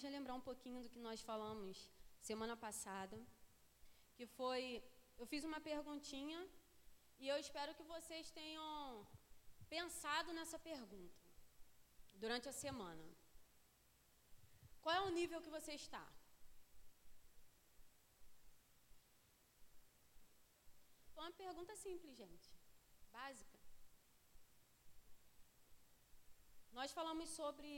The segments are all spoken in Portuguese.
vamos relembrar um pouquinho do que nós falamos semana passada, que foi, eu fiz uma perguntinha e eu espero que vocês tenham pensado nessa pergunta durante a semana. Qual é o nível que você está? Foi uma pergunta simples, gente. Básica. Nós falamos sobre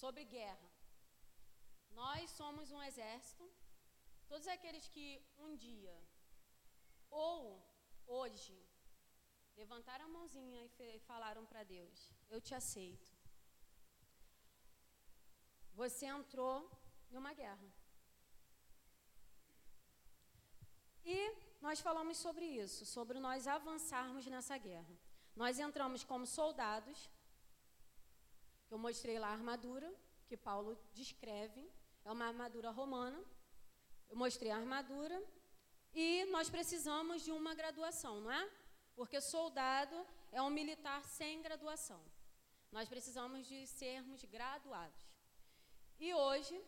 sobre guerra. Nós somos um exército. Todos aqueles que um dia ou hoje levantaram a mãozinha e falaram para Deus: Eu te aceito. Você entrou em uma guerra. E nós falamos sobre isso, sobre nós avançarmos nessa guerra. Nós entramos como soldados, eu mostrei lá a armadura, que Paulo descreve, é uma armadura romana. Eu mostrei a armadura e nós precisamos de uma graduação, não é? Porque soldado é um militar sem graduação. Nós precisamos de sermos graduados. E hoje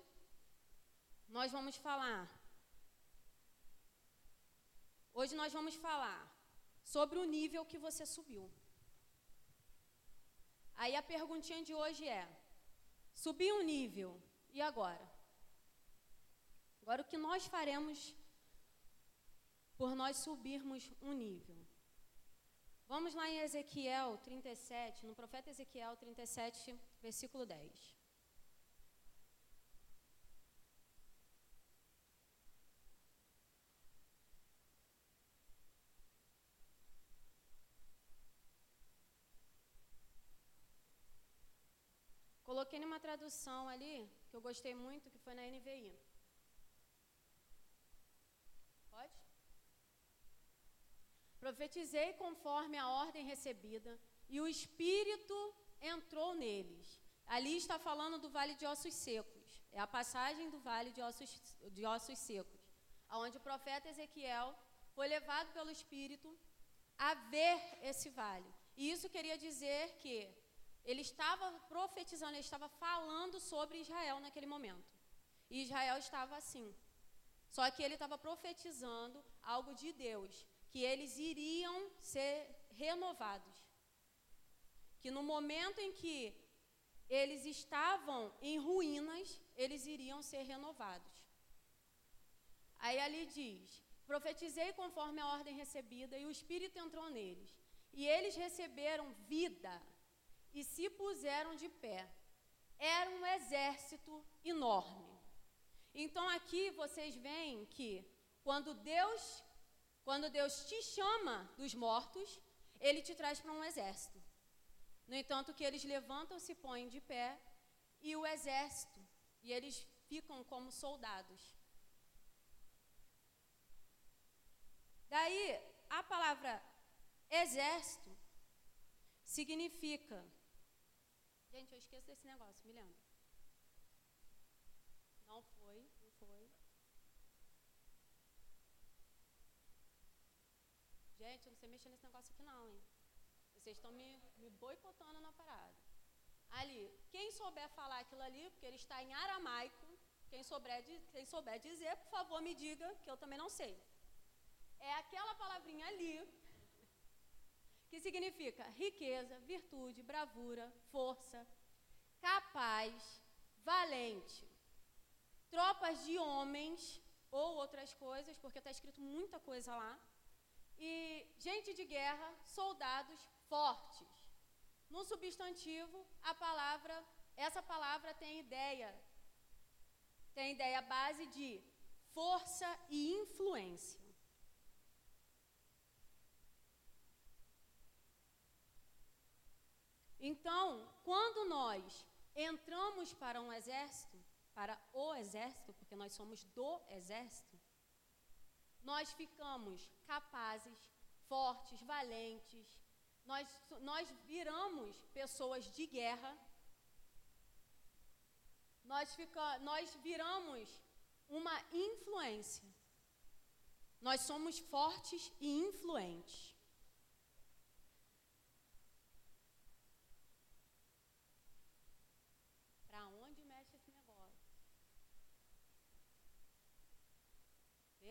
nós vamos falar Hoje nós vamos falar sobre o nível que você subiu. Aí a perguntinha de hoje é: subi um nível, e agora? Agora o que nós faremos por nós subirmos um nível? Vamos lá em Ezequiel 37, no profeta Ezequiel 37, versículo 10. Coloquei numa tradução ali, que eu gostei muito, que foi na NVI. Pode? Profetizei conforme a ordem recebida, e o Espírito entrou neles. Ali está falando do vale de ossos secos. É a passagem do vale de ossos, de ossos secos, aonde o profeta Ezequiel foi levado pelo Espírito a ver esse vale. E isso queria dizer que ele estava profetizando, ele estava falando sobre Israel naquele momento. E Israel estava assim. Só que ele estava profetizando algo de Deus, que eles iriam ser renovados. Que no momento em que eles estavam em ruínas, eles iriam ser renovados. Aí ali diz: Profetizei conforme a ordem recebida, e o Espírito entrou neles. E eles receberam vida e se puseram de pé. Era um exército enorme. Então aqui vocês veem que quando Deus, quando Deus te chama dos mortos, ele te traz para um exército. No entanto, que eles levantam, se põem de pé e o exército, e eles ficam como soldados. Daí, a palavra exército significa Gente, eu esqueço desse negócio, me lembra. Não foi, não foi. Gente, eu não sei mexer nesse negócio aqui não, hein? Vocês estão me, me boicotando na parada. Ali, quem souber falar aquilo ali, porque ele está em aramaico, quem souber, quem souber dizer, por favor, me diga, que eu também não sei. É aquela palavrinha ali que significa riqueza, virtude, bravura, força, capaz, valente, tropas de homens ou outras coisas, porque está escrito muita coisa lá, e gente de guerra, soldados fortes. No substantivo, a palavra, essa palavra tem ideia, tem ideia base de força e influência. Então, quando nós entramos para um exército, para o exército, porque nós somos do exército, nós ficamos capazes, fortes, valentes, nós, nós viramos pessoas de guerra, nós, fica, nós viramos uma influência. Nós somos fortes e influentes.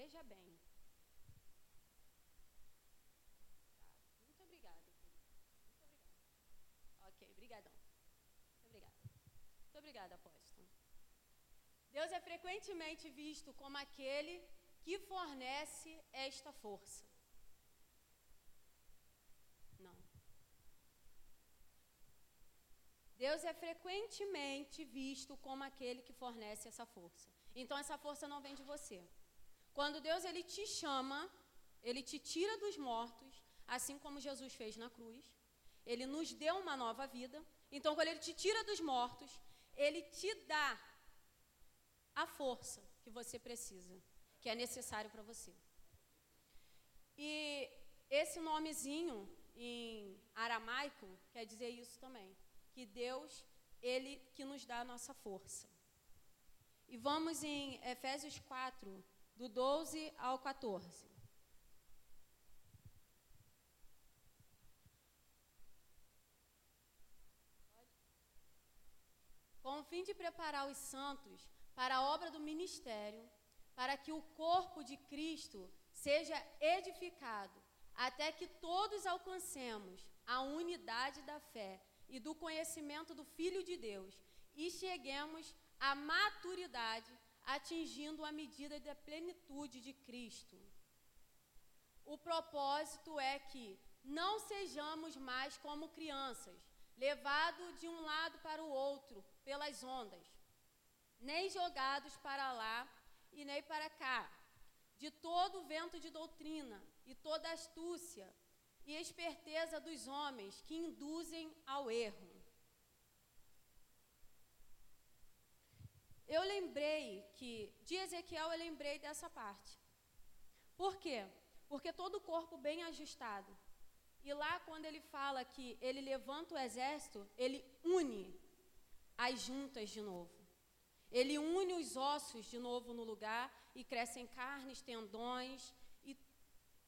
Veja bem. Tá. Muito obrigada. Muito obrigada. Ok, brigadão. Muito obrigada. Muito obrigada, apóstolo. Deus é frequentemente visto como aquele que fornece esta força. Não. Deus é frequentemente visto como aquele que fornece essa força. Então essa força não vem de você. Quando Deus ele te chama, ele te tira dos mortos, assim como Jesus fez na cruz. Ele nos deu uma nova vida. Então quando ele te tira dos mortos, ele te dá a força que você precisa, que é necessário para você. E esse nomezinho em aramaico quer dizer isso também, que Deus ele que nos dá a nossa força. E vamos em Efésios 4, do 12 ao 14. Com o fim de preparar os santos para a obra do ministério, para que o corpo de Cristo seja edificado, até que todos alcancemos a unidade da fé e do conhecimento do Filho de Deus e cheguemos à maturidade, atingindo a medida da plenitude de Cristo. O propósito é que não sejamos mais como crianças, levados de um lado para o outro pelas ondas nem jogados para lá e nem para cá, de todo o vento de doutrina e toda astúcia e esperteza dos homens que induzem ao erro. Eu lembrei que, de Ezequiel, eu lembrei dessa parte. Por quê? Porque todo o corpo bem ajustado. E lá, quando ele fala que ele levanta o exército, ele une as juntas de novo. Ele une os ossos de novo no lugar e crescem carnes, tendões e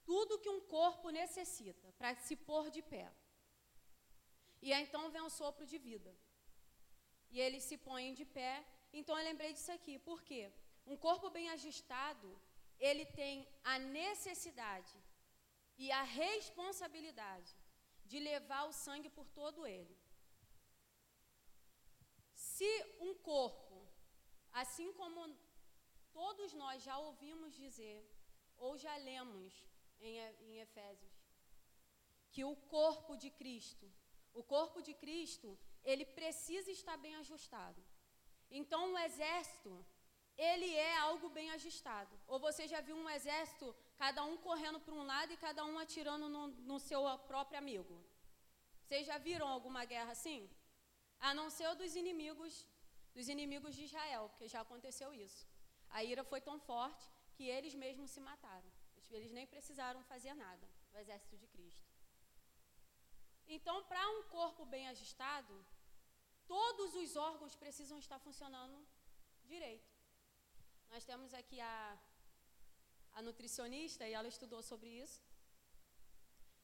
tudo que um corpo necessita para se pôr de pé. E aí, então vem o sopro de vida. E eles se põem de pé. Então eu lembrei disso aqui. Por quê? Um corpo bem ajustado, ele tem a necessidade e a responsabilidade de levar o sangue por todo ele. Se um corpo Assim como todos nós já ouvimos dizer, ou já lemos em, em Efésios, que o corpo de Cristo, o corpo de Cristo, ele precisa estar bem ajustado. Então, o exército, ele é algo bem ajustado. Ou você já viu um exército, cada um correndo para um lado e cada um atirando no, no seu próprio amigo? Vocês já viram alguma guerra assim? A não ser dos inimigos dos inimigos de Israel, porque já aconteceu isso. A ira foi tão forte que eles mesmos se mataram. Eles nem precisaram fazer nada, o exército de Cristo. Então, para um corpo bem ajustado, todos os órgãos precisam estar funcionando direito. Nós temos aqui a, a nutricionista e ela estudou sobre isso.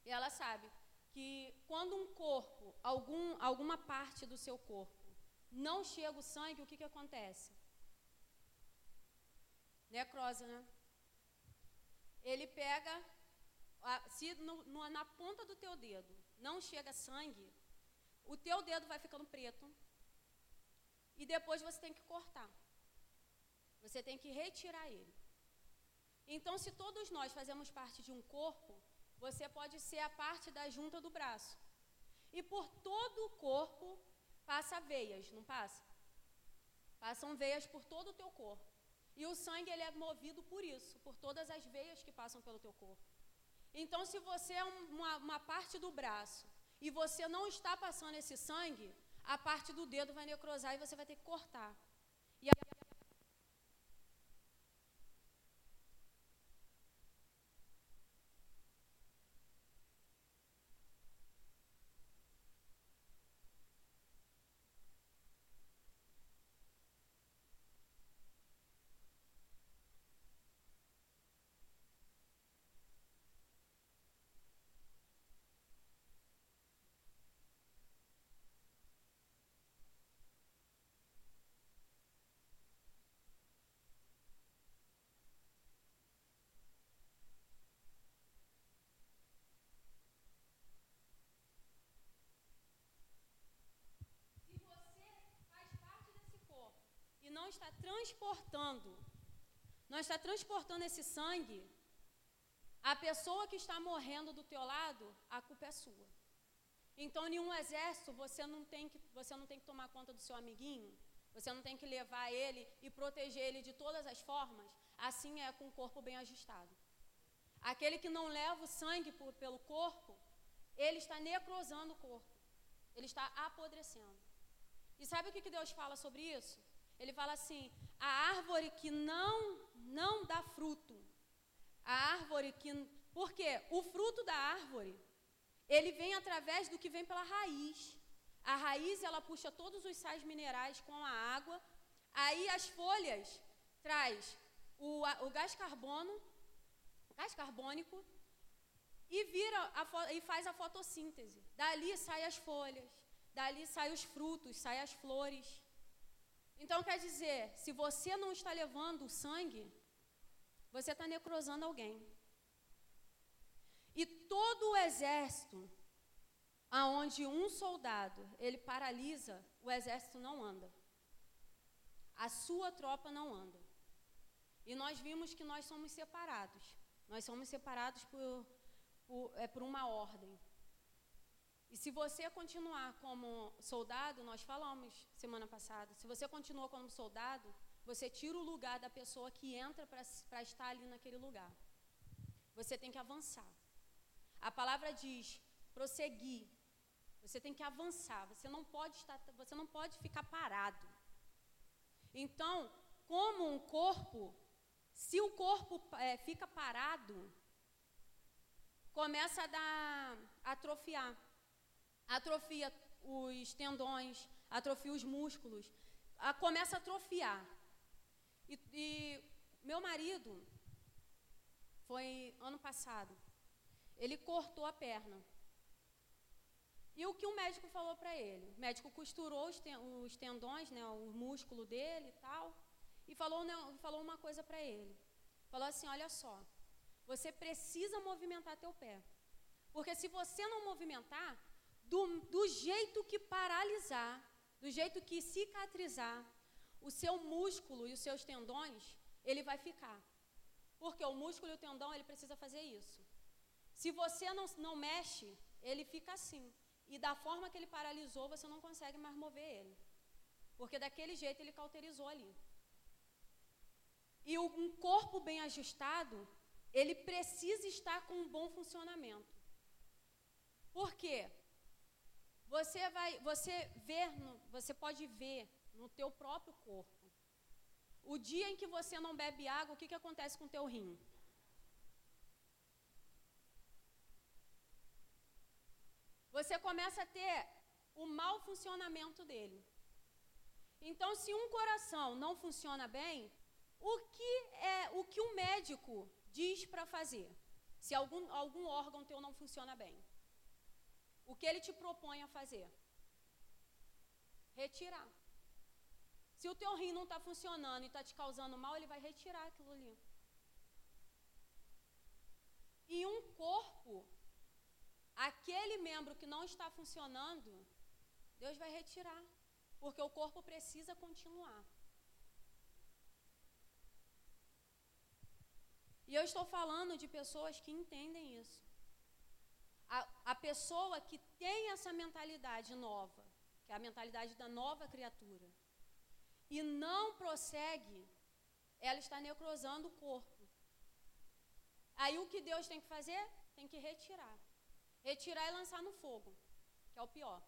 E ela sabe que quando um corpo, algum, alguma parte do seu corpo, não chega o sangue, o que, que acontece? Necrose, né? Ele pega, se no, no, na ponta do teu dedo não chega sangue, o teu dedo vai ficando preto e depois você tem que cortar. Você tem que retirar ele. Então, se todos nós fazemos parte de um corpo, você pode ser a parte da junta do braço. E por todo o corpo passa veias, não passa? Passam veias por todo o teu corpo. E o sangue ele é movido por isso, por todas as veias que passam pelo teu corpo. Então, se você é uma, uma parte do braço e você não está passando esse sangue, a parte do dedo vai necrosar e você vai ter que cortar. E a não está transportando, não está transportando esse sangue, a pessoa que está morrendo do teu lado, a culpa é sua. Então, em um exército, você não tem que, você não tem que tomar conta do seu amiguinho, você não tem que levar ele e proteger ele de todas as formas. Assim é com o corpo bem ajustado. Aquele que não leva o sangue por, pelo corpo, ele está necrosando o corpo. Ele está apodrecendo. E sabe o que Deus fala sobre isso? Ele fala assim: a árvore que não não dá fruto, a árvore que. Por quê? O fruto da árvore, ele vem através do que vem pela raiz. A raiz, ela puxa todos os sais minerais com a água. Aí as folhas traz o, o gás carbono, gás carbônico, e vira a, e faz a fotossíntese. Dali saem as folhas, dali saem os frutos, saem as flores. Então quer dizer, se você não está levando o sangue, você está necrosando alguém. E todo o exército, aonde um soldado ele paralisa, o exército não anda. A sua tropa não anda. E nós vimos que nós somos separados. Nós somos separados por, por, é, por uma ordem. E se você continuar como soldado, nós falamos semana passada, se você continua como soldado, você tira o lugar da pessoa que entra para estar ali naquele lugar. Você tem que avançar. A palavra diz prosseguir. Você tem que avançar. Você não pode estar, você não pode ficar parado. Então, como um corpo, se o corpo é, fica parado, começa a dar atrofiar. Atrofia os tendões, atrofia os músculos, a, começa a atrofiar. E, e meu marido, foi ano passado, ele cortou a perna. E o que o médico falou para ele? O médico costurou os, ten, os tendões, né, o músculo dele e tal, e falou, não, falou uma coisa para ele. Falou assim: olha só, você precisa movimentar teu pé. Porque se você não movimentar, do, do jeito que paralisar, do jeito que cicatrizar, o seu músculo e os seus tendões, ele vai ficar. Porque o músculo e o tendão, ele precisa fazer isso. Se você não, não mexe, ele fica assim. E da forma que ele paralisou, você não consegue mais mover ele. Porque daquele jeito ele cauterizou ali. E um corpo bem ajustado, ele precisa estar com um bom funcionamento. Por quê? Você vai, você ver, você pode ver no teu próprio corpo. O dia em que você não bebe água, o que, que acontece com o teu rim? Você começa a ter o mau funcionamento dele. Então, se um coração não funciona bem, o que é o que o médico diz para fazer? Se algum, algum órgão teu não funciona bem. O que ele te propõe a fazer? Retirar. Se o teu rim não está funcionando e está te causando mal, ele vai retirar aquilo ali. E um corpo, aquele membro que não está funcionando, Deus vai retirar. Porque o corpo precisa continuar. E eu estou falando de pessoas que entendem isso. A, a pessoa que tem essa mentalidade nova, que é a mentalidade da nova criatura, e não prossegue, ela está necrosando o corpo. Aí o que Deus tem que fazer? Tem que retirar. Retirar e lançar no fogo, que é o pior.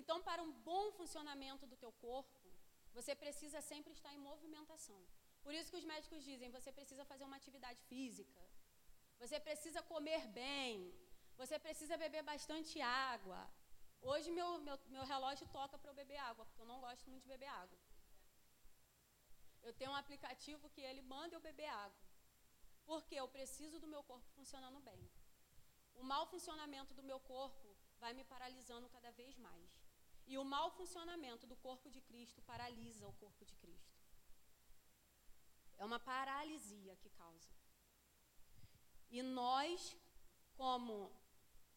Então, para um bom funcionamento do teu corpo, você precisa sempre estar em movimentação. Por isso que os médicos dizem, você precisa fazer uma atividade física. Você precisa comer bem. Você precisa beber bastante água. Hoje meu, meu, meu relógio toca para eu beber água, porque eu não gosto muito de beber água. Eu tenho um aplicativo que ele manda eu beber água. Porque eu preciso do meu corpo funcionando bem. O mau funcionamento do meu corpo vai me paralisando cada vez mais. E o mau funcionamento do corpo de Cristo paralisa o corpo de Cristo. É uma paralisia que causa. E nós, como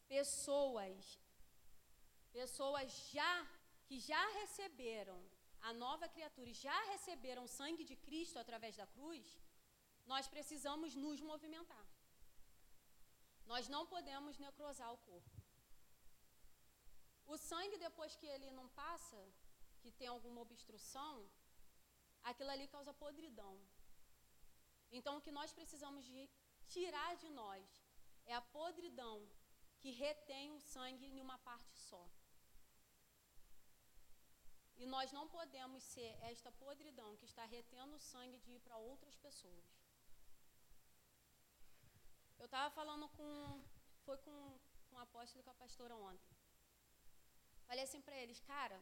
pessoas, pessoas já que já receberam a nova criatura já receberam o sangue de Cristo através da cruz, nós precisamos nos movimentar. Nós não podemos necrosar o corpo. O sangue, depois que ele não passa, que tem alguma obstrução, aquilo ali causa podridão. Então, o que nós precisamos de tirar de nós é a podridão que retém o sangue em uma parte só. E nós não podemos ser esta podridão que está retendo o sangue de ir para outras pessoas. Eu estava falando com. Foi com, com o apóstolo e com a pastora ontem. Falei assim para eles, cara,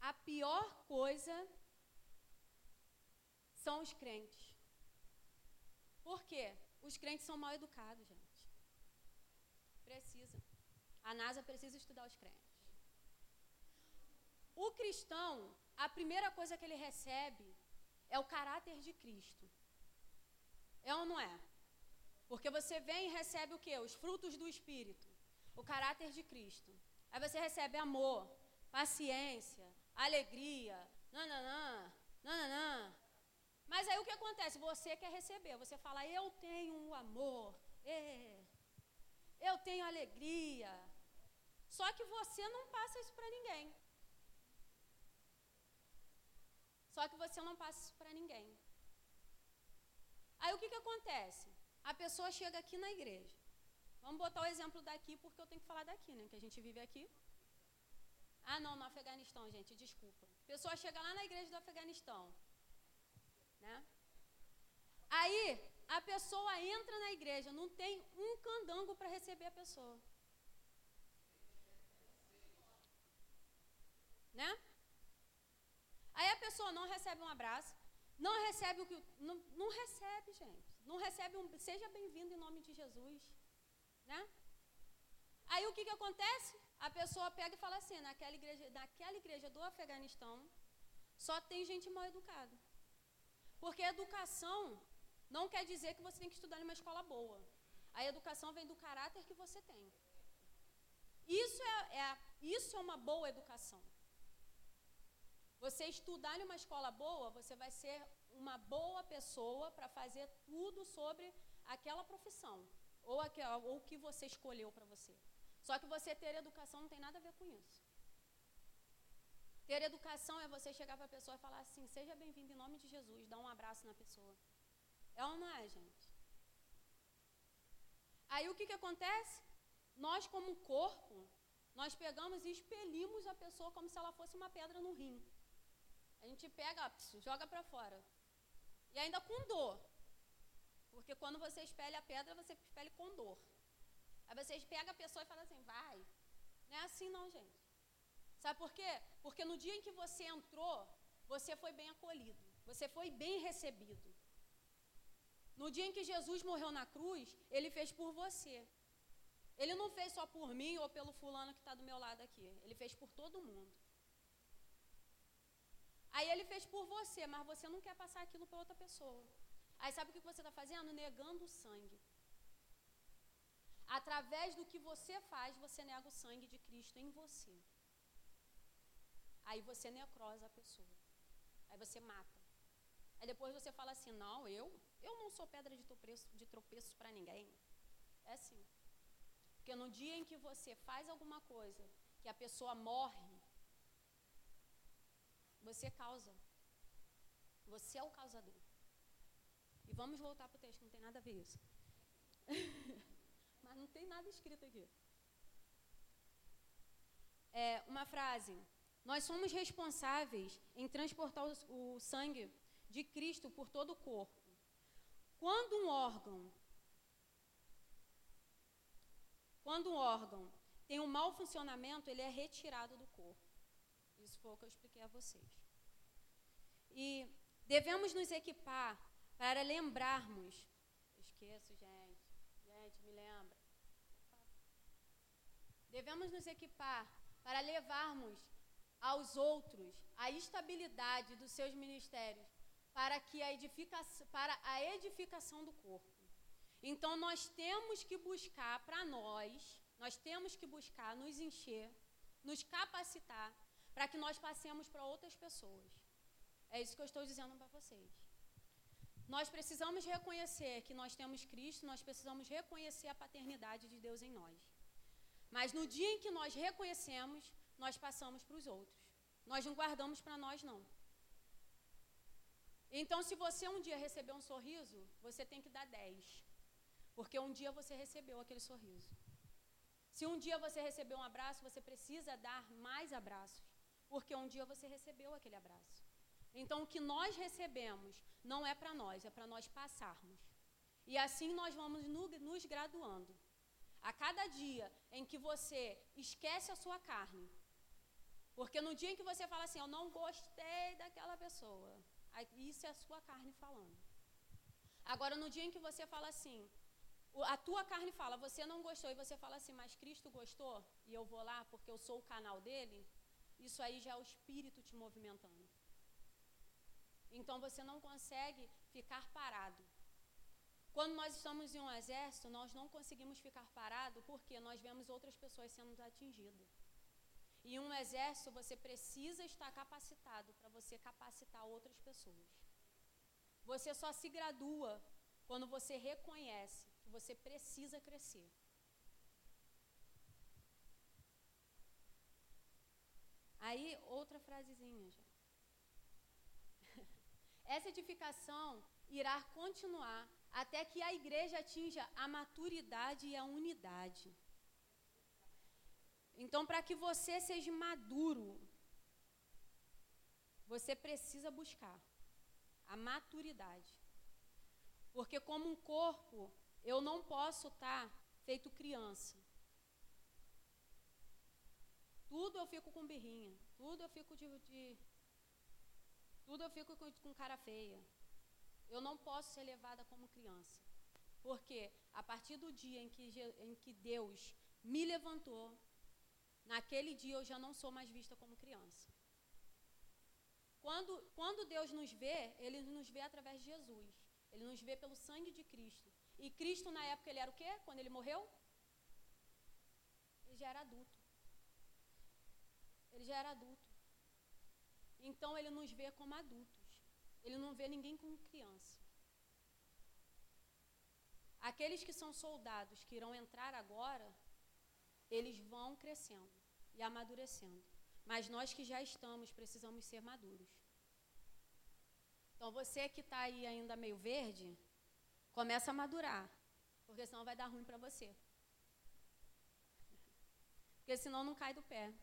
a pior coisa são os crentes. Por quê? Os crentes são mal educados, gente. Precisa. A NASA precisa estudar os crentes. O cristão, a primeira coisa que ele recebe é o caráter de Cristo. É ou não é? Porque você vem e recebe o quê? Os frutos do Espírito. O caráter de Cristo. Aí você recebe amor, paciência, alegria, nananã, nananã. Mas aí o que acontece? Você quer receber, você fala, eu tenho o amor, é, eu tenho alegria. Só que você não passa isso para ninguém. Só que você não passa isso para ninguém. Aí o que, que acontece? A pessoa chega aqui na igreja. Vamos botar o exemplo daqui, porque eu tenho que falar daqui, né? Que a gente vive aqui. Ah, não, no Afeganistão, gente, desculpa. A pessoa chega lá na igreja do Afeganistão. Né? Aí, a pessoa entra na igreja, não tem um candango para receber a pessoa. Né? Aí a pessoa não recebe um abraço, não recebe o que. Não, não recebe, gente. Não recebe um. Seja bem-vindo em nome de Jesus. Né? Aí o que, que acontece? A pessoa pega e fala assim: naquela igreja, naquela igreja do Afeganistão, só tem gente mal educada. Porque educação não quer dizer que você tem que estudar em uma escola boa. A educação vem do caráter que você tem. Isso é, é, isso é uma boa educação. Você estudar em uma escola boa, você vai ser uma boa pessoa para fazer tudo sobre aquela profissão ou, o que você escolheu para você. Só que você ter educação não tem nada a ver com isso. Ter educação é você chegar para a pessoa e falar assim: seja bem-vindo em nome de Jesus, dar um abraço na pessoa. É ou não é, gente? Aí o que, que acontece? Nós, como corpo, nós pegamos e expelimos a pessoa como se ela fosse uma pedra no rim. A gente pega, joga para fora. E ainda com dor. Porque quando você espelha a pedra, você espelha com dor. Aí você pega a pessoa e fala assim, vai. Não é assim não, gente. Sabe por quê? Porque no dia em que você entrou, você foi bem acolhido. Você foi bem recebido. No dia em que Jesus morreu na cruz, ele fez por você. Ele não fez só por mim ou pelo fulano que está do meu lado aqui. Ele fez por todo mundo. Aí ele fez por você, mas você não quer passar aquilo para outra pessoa. Aí sabe o que você está fazendo? Negando o sangue. Através do que você faz, você nega o sangue de Cristo em você. Aí você necrosa a pessoa. Aí você mata. Aí depois você fala assim: não, eu, eu não sou pedra de tropeço, de tropeço para ninguém. É assim. Porque no dia em que você faz alguma coisa que a pessoa morre, você causa. Você é o causador. E vamos voltar para o texto, não tem nada a ver isso. Mas não tem nada escrito aqui. É, uma frase. Nós somos responsáveis em transportar o, sangue de Cristo por todo o corpo. Quando um órgão, quando um órgão tem um mau funcionamento, ele é retirado do corpo. Isso foi o que eu expliquei a vocês. E devemos nos equipar para lembrarmos. Esqueço, gente. Gente, me lembra. Devemos nos equipar para levarmos aos outros a estabilidade dos seus ministérios para que a edificação, para a edificação do corpo. Então nós temos que buscar para nós, nós temos que buscar nos encher nos capacitar para que nós passemos para outras pessoas. É isso que eu estou dizendo para vocês. Nós precisamos reconhecer que nós temos Cristo, nós precisamos reconhecer a paternidade de Deus em nós. Mas no dia em que nós reconhecemos, nós passamos para os outros. Nós não guardamos para nós, não. Então, se você um dia receber um sorriso, você tem que dar 10. Porque um dia você recebeu aquele sorriso. Se um dia você recebeu um abraço, você precisa dar mais abraços. Porque um dia você recebeu aquele abraço. Então, o que nós recebemos não é para nós, é para nós passarmos. E assim nós vamos nos graduando. A cada dia em que você esquece a sua carne, porque no dia em que você fala assim, eu não gostei daquela pessoa, isso é a sua carne falando. Agora, no dia em que você fala assim, a tua carne fala, você não gostou, e você fala assim, mas Cristo gostou, e eu vou lá porque eu sou o canal dele, isso aí já é o Espírito te movimentando. Então você não consegue ficar parado. Quando nós estamos em um exército, nós não conseguimos ficar parado porque nós vemos outras pessoas sendo atingidas. E um exército você precisa estar capacitado para você capacitar outras pessoas. Você só se gradua quando você reconhece que você precisa crescer. Aí, outra frasezinha já. Essa edificação irá continuar até que a igreja atinja a maturidade e a unidade. Então, para que você seja maduro, você precisa buscar a maturidade. Porque, como um corpo, eu não posso estar tá feito criança. Tudo eu fico com birrinha, tudo eu fico de, de tudo eu fico com, com cara feia. Eu não posso ser levada como criança. Porque a partir do dia em que, em que Deus me levantou, naquele dia eu já não sou mais vista como criança. Quando, quando Deus nos vê, Ele nos vê através de Jesus. Ele nos vê pelo sangue de Cristo. E Cristo, na época, ele era o quê? Quando ele morreu? Ele já era adulto. Ele já era adulto. Então ele nos vê como adultos. Ele não vê ninguém como criança. Aqueles que são soldados que irão entrar agora, eles vão crescendo e amadurecendo. Mas nós que já estamos precisamos ser maduros. Então você que está aí ainda meio verde, começa a madurar, porque senão vai dar ruim para você. Porque senão não cai do pé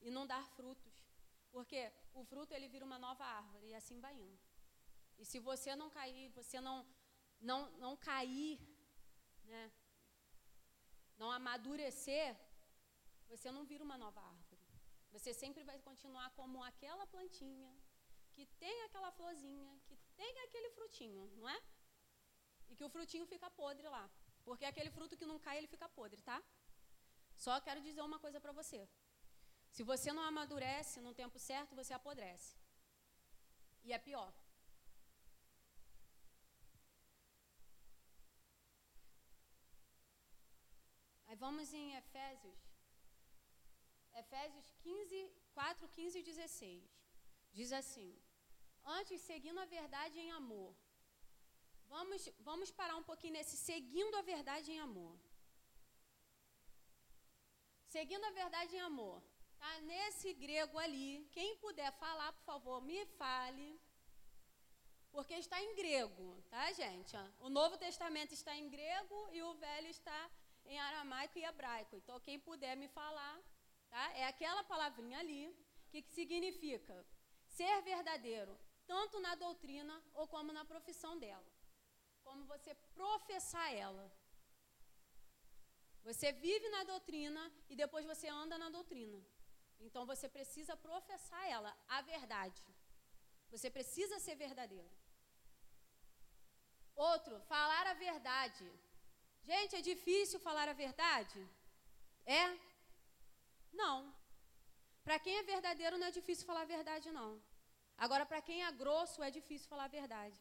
e não dar frutos. Porque o fruto ele vira uma nova árvore e assim vai indo. E se você não cair, você não não não cair, né? Não amadurecer, você não vira uma nova árvore. Você sempre vai continuar como aquela plantinha que tem aquela florzinha, que tem aquele frutinho, não é? E que o frutinho fica podre lá. Porque aquele fruto que não cai, ele fica podre, tá? Só quero dizer uma coisa para você. Se você não amadurece no tempo certo, você apodrece. E é pior. Aí vamos em Efésios. Efésios 15, 4, 15 e 16. Diz assim: Antes, seguindo a verdade em amor. Vamos, vamos parar um pouquinho nesse seguindo a verdade em amor. Seguindo a verdade em amor. Tá nesse grego ali. Quem puder falar, por favor, me fale. Porque está em grego, tá, gente? O Novo Testamento está em grego e o Velho está em aramaico e hebraico. Então, quem puder me falar, tá? É aquela palavrinha ali que significa ser verdadeiro, tanto na doutrina ou como na profissão dela. Como você professar ela. Você vive na doutrina e depois você anda na doutrina. Então você precisa professar ela, a verdade. Você precisa ser verdadeiro. Outro, falar a verdade. Gente, é difícil falar a verdade? É? Não. Para quem é verdadeiro não é difícil falar a verdade, não. Agora, para quem é grosso, é difícil falar a verdade.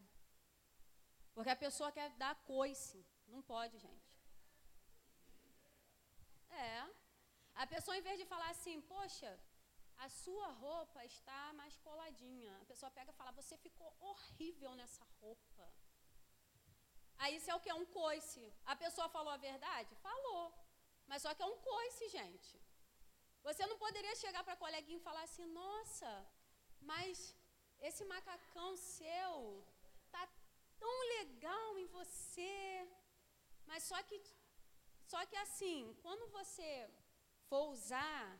Porque a pessoa quer dar coice. Não pode, gente. É. A pessoa, em vez de falar assim, poxa, a sua roupa está mais coladinha. A pessoa pega e fala, você ficou horrível nessa roupa. Aí isso é o que? Um coice. A pessoa falou a verdade? Falou. Mas só que é um coice, gente. Você não poderia chegar para a coleguinha e falar assim, nossa, mas esse macacão seu tá tão legal em você. Mas só que, só que assim, quando você for usar,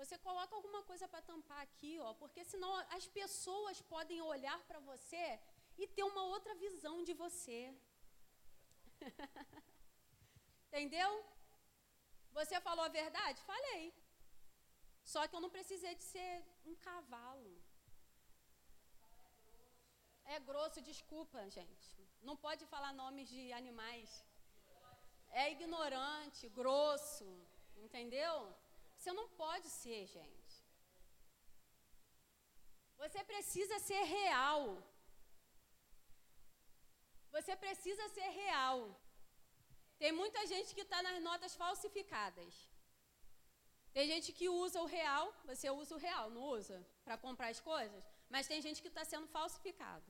você coloca alguma coisa para tampar aqui, ó, porque senão as pessoas podem olhar para você e ter uma outra visão de você. Entendeu? Você falou a verdade? Falei. Só que eu não precisei de ser um cavalo. É grosso, desculpa, gente. Não pode falar nomes de animais. É ignorante, grosso, entendeu? Você não pode ser, gente. Você precisa ser real. Você precisa ser real. Tem muita gente que está nas notas falsificadas. Tem gente que usa o real, você usa o real, não usa? Para comprar as coisas. Mas tem gente que está sendo falsificado.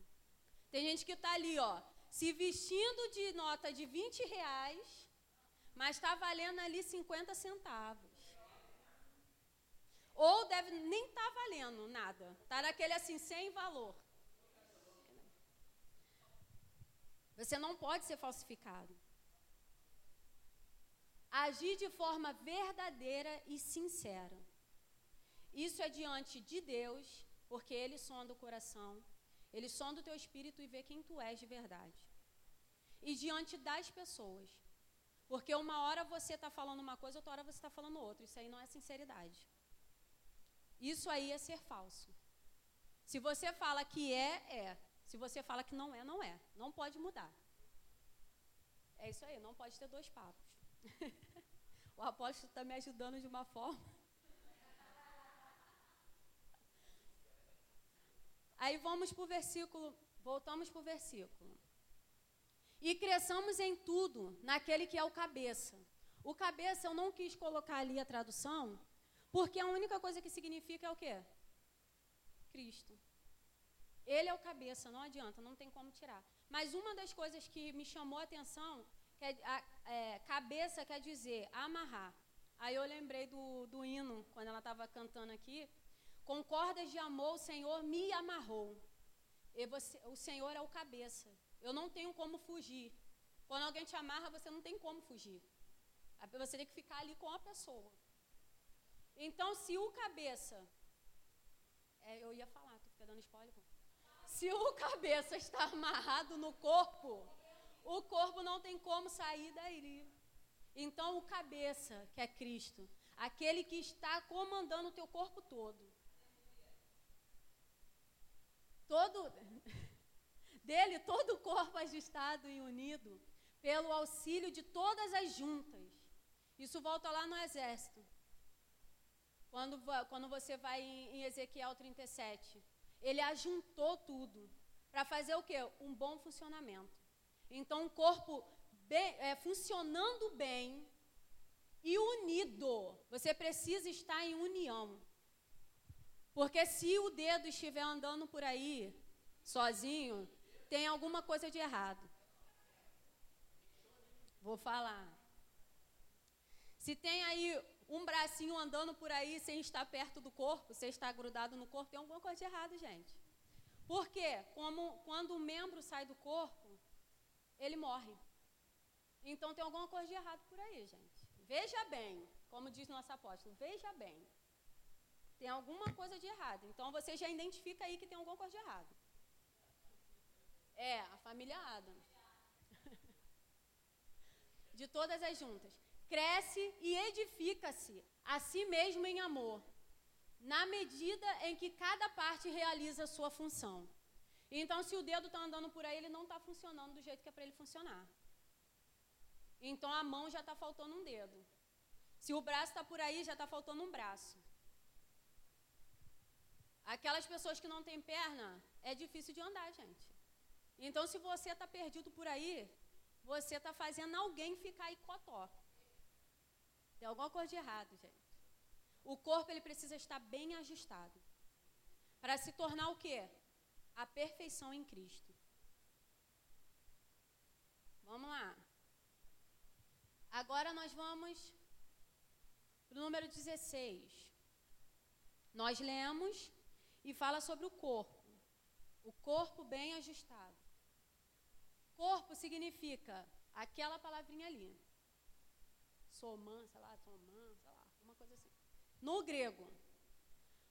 Tem gente que está ali, ó, se vestindo de nota de 20 reais, mas está valendo ali 50 centavos. Ou deve nem estar tá valendo nada. Está naquele assim, sem valor. Você não pode ser falsificado. Agir de forma verdadeira e sincera. Isso é diante de Deus, porque Ele sonda o coração. Ele sonda o teu espírito e vê quem tu és de verdade. E diante das pessoas. Porque uma hora você está falando uma coisa, outra hora você está falando outra. Isso aí não é sinceridade. Isso aí é ser falso. Se você fala que é, é. Se você fala que não é, não é. Não pode mudar. É isso aí, não pode ter dois papos. o apóstolo está me ajudando de uma forma. Aí vamos para o versículo, voltamos para o versículo. E cresçamos em tudo naquele que é o cabeça. O cabeça eu não quis colocar ali a tradução, porque a única coisa que significa é o quê? Cristo. Ele é o cabeça, não adianta, não tem como tirar. Mas uma das coisas que me chamou a atenção, que é, a, é, cabeça quer dizer amarrar. Aí eu lembrei do, do hino, quando ela estava cantando aqui. Com cordas de amor o Senhor me amarrou. Você, o Senhor é o cabeça. Eu não tenho como fugir. Quando alguém te amarra, você não tem como fugir. Você tem que ficar ali com a pessoa. Então, se o cabeça. É, eu ia falar, tu fica dando spoiler. Se o cabeça está amarrado no corpo, o corpo não tem como sair daí. Então, o cabeça, que é Cristo, aquele que está comandando o teu corpo todo. Todo dele todo o corpo ajustado e unido pelo auxílio de todas as juntas. Isso volta lá no exército. Quando, quando você vai em, Ezequiel 37, ele ajuntou tudo para fazer o quê? Um bom funcionamento. Então, um corpo bem, é, funcionando bem e unido. Você precisa estar em união. Porque se o dedo estiver andando por aí, sozinho, tem alguma coisa de errado. Vou falar. Se tem aí um bracinho andando por aí sem estar perto do corpo, sem estar grudado no corpo, tem alguma coisa de errado, gente. Por quê? Como, quando o membro sai do corpo, ele morre. Então tem alguma coisa de errado por aí, gente. Veja bem, como diz nosso apóstolo, veja bem. Tem alguma coisa de errado. Então você já identifica aí que tem alguma coisa de errado. É, a família Adam. de todas as juntas cresce e edifica-se a si mesmo em amor, na medida em que cada parte realiza a sua função. Então, se o dedo está andando por aí, ele não está funcionando do jeito que é para ele funcionar. Então, a mão já está faltando um dedo. Se o braço está por aí, já está faltando um braço. Aquelas pessoas que não têm perna, é difícil de andar, gente. Então, se você está perdido por aí, você está fazendo alguém ficar aí cotó. Tem alguma coisa de errado, gente. o corpo ele precisa estar bem ajustado. Para se tornar o quê? A perfeição em Cristo. Vamos lá. Agora nós vamos para o número 16. Nós lemos e fala sobre o corpo. O corpo bem ajustado. Corpo significa aquela palavrinha ali. Somã, sei lá, somã, sei lá, uma coisa assim. No grego,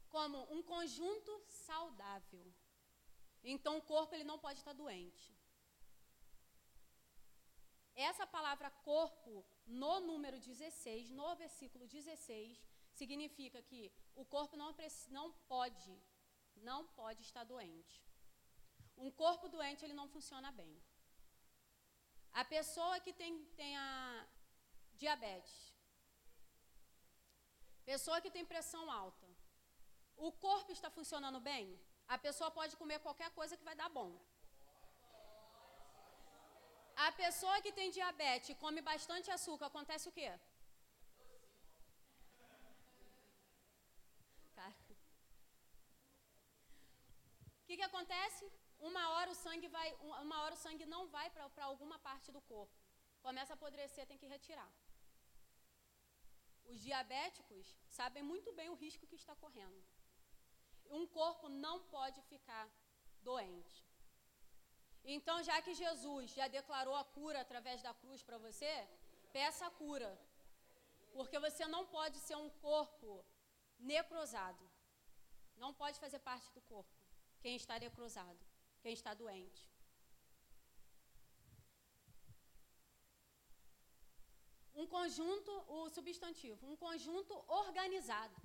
como um conjunto saudável. Então o corpo ele não pode estar doente. Essa palavra corpo, no número 16, no versículo 16, significa que o corpo não, não pode, não pode estar doente. Um corpo doente ele não funciona bem. A pessoa que tem, tem a diabetes, pessoa que tem pressão alta, o corpo está funcionando bem? A pessoa pode comer qualquer coisa que vai dar bom. A pessoa que tem diabetes e come bastante açúcar, acontece o quê? O que, que acontece? uma hora o sangue vai, uma hora o sangue não vai para alguma parte do corpo. Começa a apodrecer, tem que retirar. Os diabéticos sabem muito bem o risco que está correndo. Um corpo não pode ficar doente. Então, já que Jesus já declarou a cura através da cruz para você, peça a cura. Porque você não pode ser um corpo necrosado. Não pode fazer parte do corpo quem está necrosado quem está doente. Um conjunto, o substantivo, um conjunto organizado.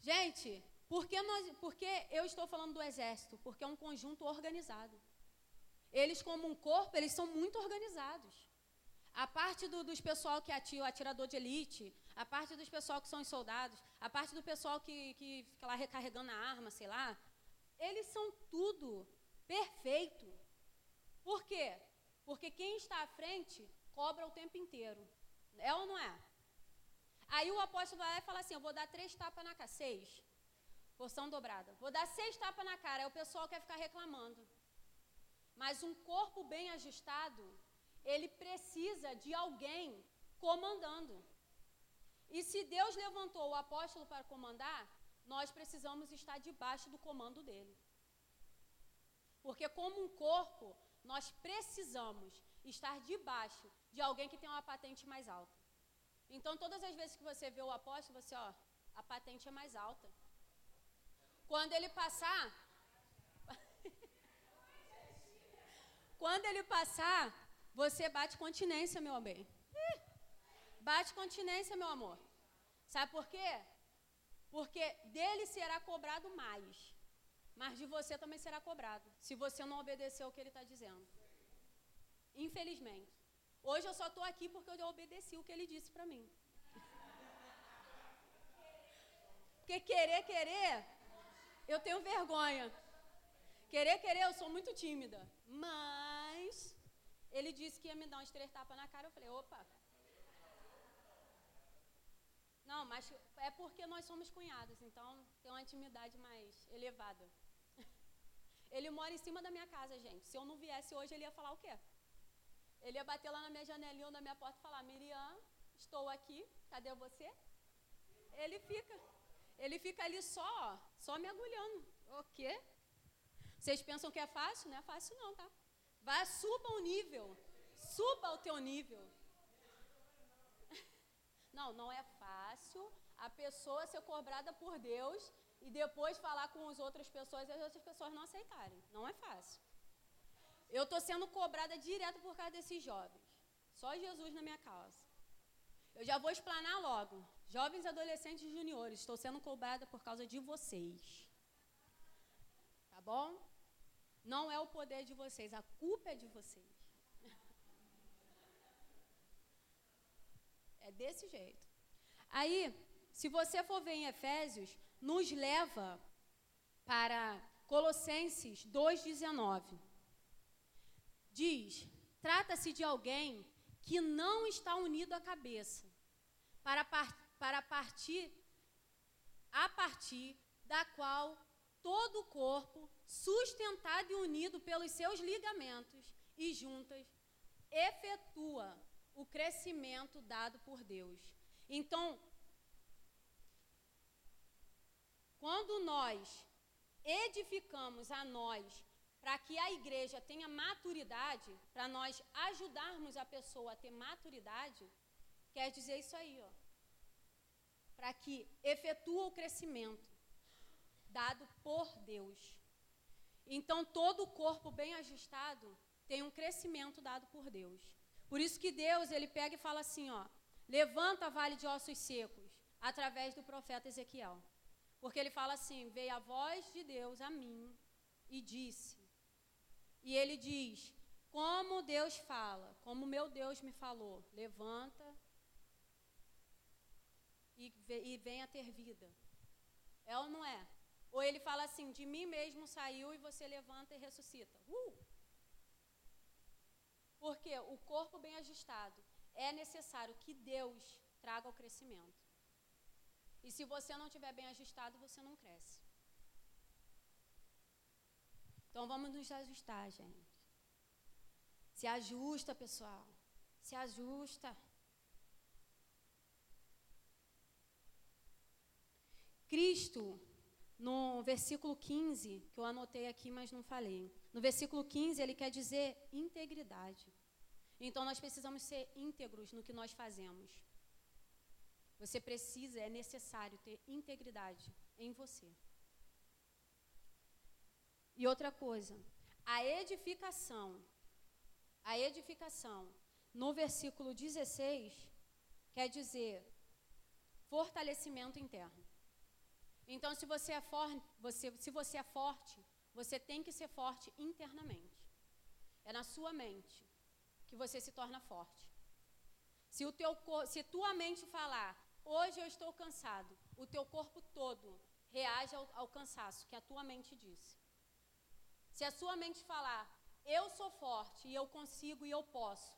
Gente, por que, nós, por que eu estou falando do exército? Porque é um conjunto organizado. Eles, como um corpo, eles são muito organizados. A parte do, dos pessoal que atira, atirador de elite, a parte dos pessoal que são os soldados, a parte do pessoal que, que fica lá recarregando a arma, sei lá, eles são tudo perfeito. Por quê? Porque quem está à frente cobra o tempo inteiro. É ou não é? Aí o apóstolo vai lá e fala assim: Eu vou dar três tapas na cara, seis. Porção dobrada. Vou dar seis tapas na cara. Aí o pessoal quer ficar reclamando. Mas um corpo bem ajustado, ele precisa de alguém comandando. E se Deus levantou o apóstolo para comandar, nós precisamos estar debaixo do comando dele. Porque, como um corpo, nós precisamos estar debaixo de alguém que tem uma patente mais alta. Então, todas as vezes que você vê o apóstolo, você, ó, a patente é mais alta. Quando ele passar. Quando ele passar, você bate continência, meu bem. Bate continência, meu amor. Sabe por quê? Porque dele será cobrado mais mas de você também será cobrado, se você não obedecer o que ele está dizendo. Infelizmente. Hoje eu só estou aqui porque eu obedeci o que ele disse para mim. Porque querer, querer, eu tenho vergonha. Querer, querer, eu sou muito tímida. Mas ele disse que ia me dar uns três na cara. Eu falei, opa. Não, mas é porque nós somos cunhados, então tem uma intimidade mais elevada. Ele mora em cima da minha casa, gente. Se eu não viesse hoje, ele ia falar o quê? Ele ia bater lá na minha janelinha ou na minha porta e falar: Miriam, estou aqui, cadê você? Ele fica, ele fica ali só, só me agulhando. O quê? Vocês pensam que é fácil? Não é fácil não, tá? Vai, suba o nível. Suba o teu nível. Não, não é fácil a pessoa ser cobrada por Deus e depois falar com as outras pessoas e as outras pessoas não aceitarem. Não é fácil. Eu estou sendo cobrada direto por causa desses jovens. Só Jesus na minha causa. Eu já vou explanar logo. Jovens, adolescentes e juniores, estou sendo cobrada por causa de vocês. Tá bom? Não é o poder de vocês, a culpa é de vocês. É desse jeito. Aí, se você for ver em Efésios, nos leva para Colossenses 2,19. Diz: trata-se de alguém que não está unido à cabeça, para, par para partir a partir da qual todo o corpo, sustentado e unido pelos seus ligamentos e juntas, efetua o crescimento dado por Deus. Então, quando nós edificamos a nós para que a igreja tenha maturidade, para nós ajudarmos a pessoa a ter maturidade, quer dizer isso aí, ó. Para que efetua o crescimento dado por Deus. Então todo o corpo bem ajustado tem um crescimento dado por Deus. Por isso que Deus, ele pega e fala assim, ó: Levanta vale de ossos secos, através do profeta Ezequiel. Porque ele fala assim: Veio a voz de Deus a mim e disse: e ele diz: Como Deus fala, como meu Deus me falou, levanta e, e venha ter vida. É ou não é? Ou ele fala assim: De mim mesmo saiu e você levanta e ressuscita. Uh! Porque o corpo bem ajustado é necessário que Deus traga o crescimento. E se você não estiver bem ajustado, você não cresce. Então vamos nos ajustar, gente. Se ajusta, pessoal. Se ajusta. Cristo, no versículo 15, que eu anotei aqui, mas não falei. No versículo 15, ele quer dizer integridade. Então nós precisamos ser íntegros no que nós fazemos. Você precisa, é necessário ter integridade em você. E outra coisa, a edificação, a edificação, no versículo 16, quer dizer fortalecimento interno. Então, se você é forte, você, se você é forte, você tem que ser forte internamente. É na sua mente que você se torna forte. Se, o teu, se tua mente falar, hoje eu estou cansado, o teu corpo todo reage ao, ao cansaço que a tua mente disse. Se a sua mente falar, eu sou forte e eu consigo e eu posso,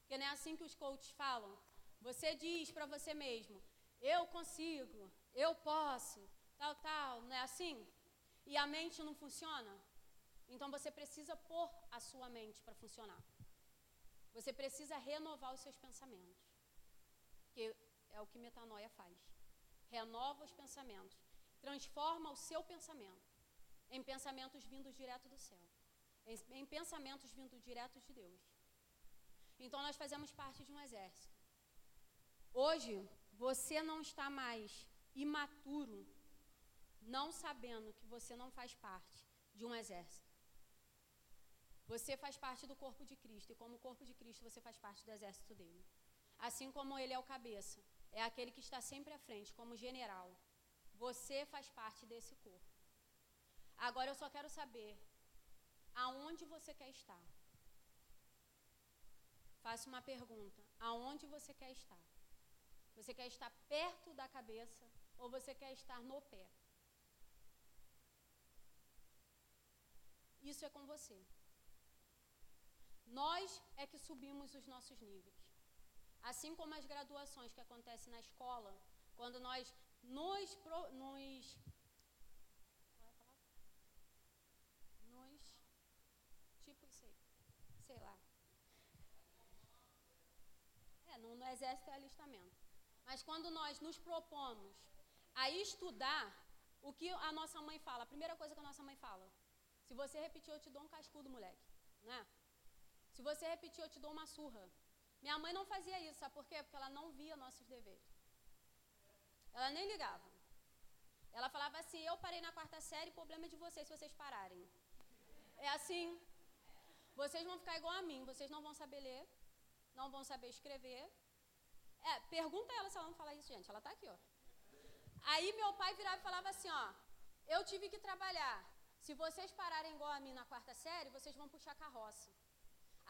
porque não é assim que os coaches falam. Você diz para você mesmo, eu consigo, eu posso, tal, tal, não é assim? E a mente não funciona? Então você precisa pôr a sua mente para funcionar. Você precisa renovar os seus pensamentos. Que é o que metanoia faz. Renova os pensamentos. Transforma o seu pensamento em pensamentos vindos direto do céu, em, em pensamentos vindos direto de Deus. Então nós fazemos parte de um exército. Hoje, você não está mais imaturo, não sabendo que você não faz parte de um exército. Você faz parte do corpo de Cristo, e como corpo de Cristo, você faz parte do exército dele. Assim como ele é o cabeça, é aquele que está sempre à frente, como general. Você faz parte desse corpo. Agora eu só quero saber aonde você quer estar. Faça uma pergunta: aonde você quer estar? Você quer estar perto da cabeça ou você quer estar no pé? Isso é com você. Nós é que subimos os nossos níveis. Assim como as graduações que acontecem na escola, quando nós nos, nos no, no exército é alistamento. Mas quando nós nos propomos a estudar, o que a nossa mãe fala? A primeira coisa que a nossa mãe fala: se você repetir, eu te dou um cascudo, moleque. Né? Se você repetir, eu te dou uma surra. Minha mãe não fazia isso, sabe por quê? Porque ela não via nossos deveres. Ela nem ligava. Ela falava assim: eu parei na quarta série, problema é de vocês se vocês pararem. É assim. Vocês vão ficar igual a mim, vocês não vão saber ler, não vão saber escrever. É, pergunta ela se ela não fala isso, gente. Ela está aqui, ó. Aí meu pai virava e falava assim, ó, eu tive que trabalhar. Se vocês pararem igual a mim na quarta série, vocês vão puxar carroça.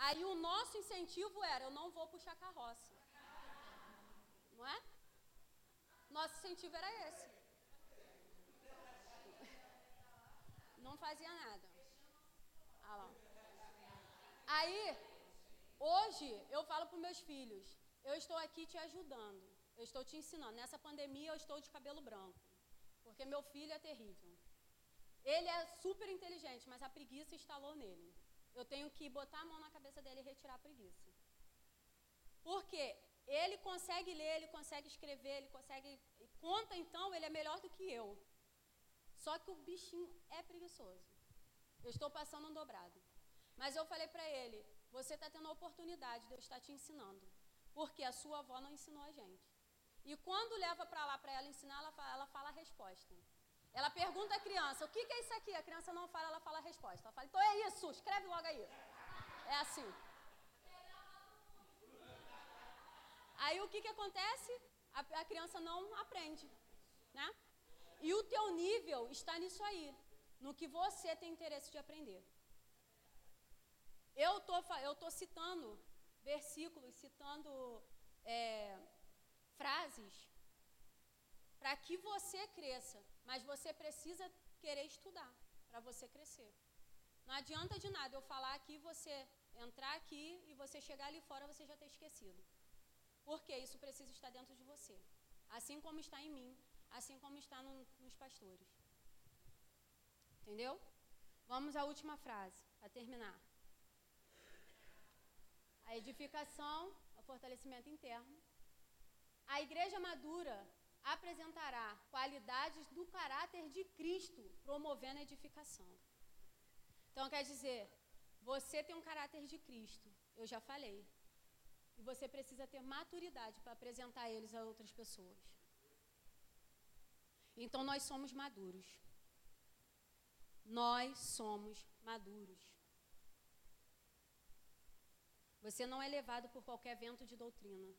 Aí o nosso incentivo era, eu não vou puxar carroça. Não é? Nosso incentivo era esse. Não fazia nada. Ah lá. Aí, Hoje, eu falo para meus filhos: eu estou aqui te ajudando, eu estou te ensinando. Nessa pandemia, eu estou de cabelo branco, Porque meu filho é terrível. Ele é super inteligente, mas a preguiça instalou nele. Eu tenho que botar a mão na cabeça dele e retirar a preguiça. Porque ele consegue ler, ele consegue escrever, ele consegue. Conta então, ele é melhor do que eu. Só que o bichinho é preguiçoso. Eu estou passando um dobrado. Mas eu falei para ele: você está tendo a oportunidade de eu estar te ensinando. Porque a sua avó não ensinou a gente. E quando leva para lá para ela ensinar, ela fala, ela fala a resposta. Ela pergunta à criança: o que, que é isso aqui? A criança não fala, ela fala a resposta. Ela fala: então é isso, escreve logo aí. É assim. Aí o que, que acontece? A, a criança não aprende. Né? E o teu nível está nisso aí, no que você tem interesse de aprender. Eu tô, eu tô citando versículos, citando é, frases para que você cresça, mas você precisa querer estudar para você crescer. Não adianta de nada eu falar aqui, você entrar aqui e você chegar ali fora você já ter esquecido. Porque isso precisa estar dentro de você. Assim como está em mim, assim como está no, nos pastores. Entendeu? Vamos à última frase, para terminar. A edificação, o fortalecimento interno. A igreja madura apresentará qualidades do caráter de Cristo, promovendo a edificação. Então, quer dizer, você tem um caráter de Cristo, eu já falei. E você precisa ter maturidade para apresentar eles a outras pessoas. Então, nós somos maduros. Nós somos maduros. Você não é levado por qualquer vento de doutrina.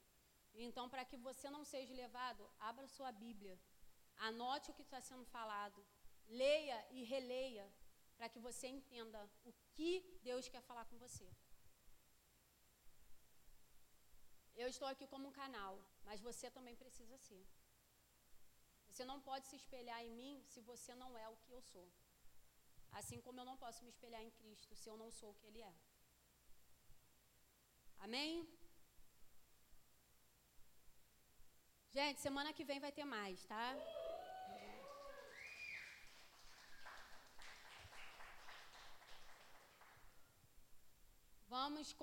Então, para que você não seja levado, abra sua Bíblia, anote o que está sendo falado, leia e releia, para que você entenda o que Deus quer falar com você. Eu estou aqui como um canal, mas você também precisa ser. Você não pode se espelhar em mim se você não é o que eu sou. Assim como eu não posso me espelhar em Cristo se eu não sou o que Ele é. Amém? Gente, semana que vem vai ter mais, tá? Vamos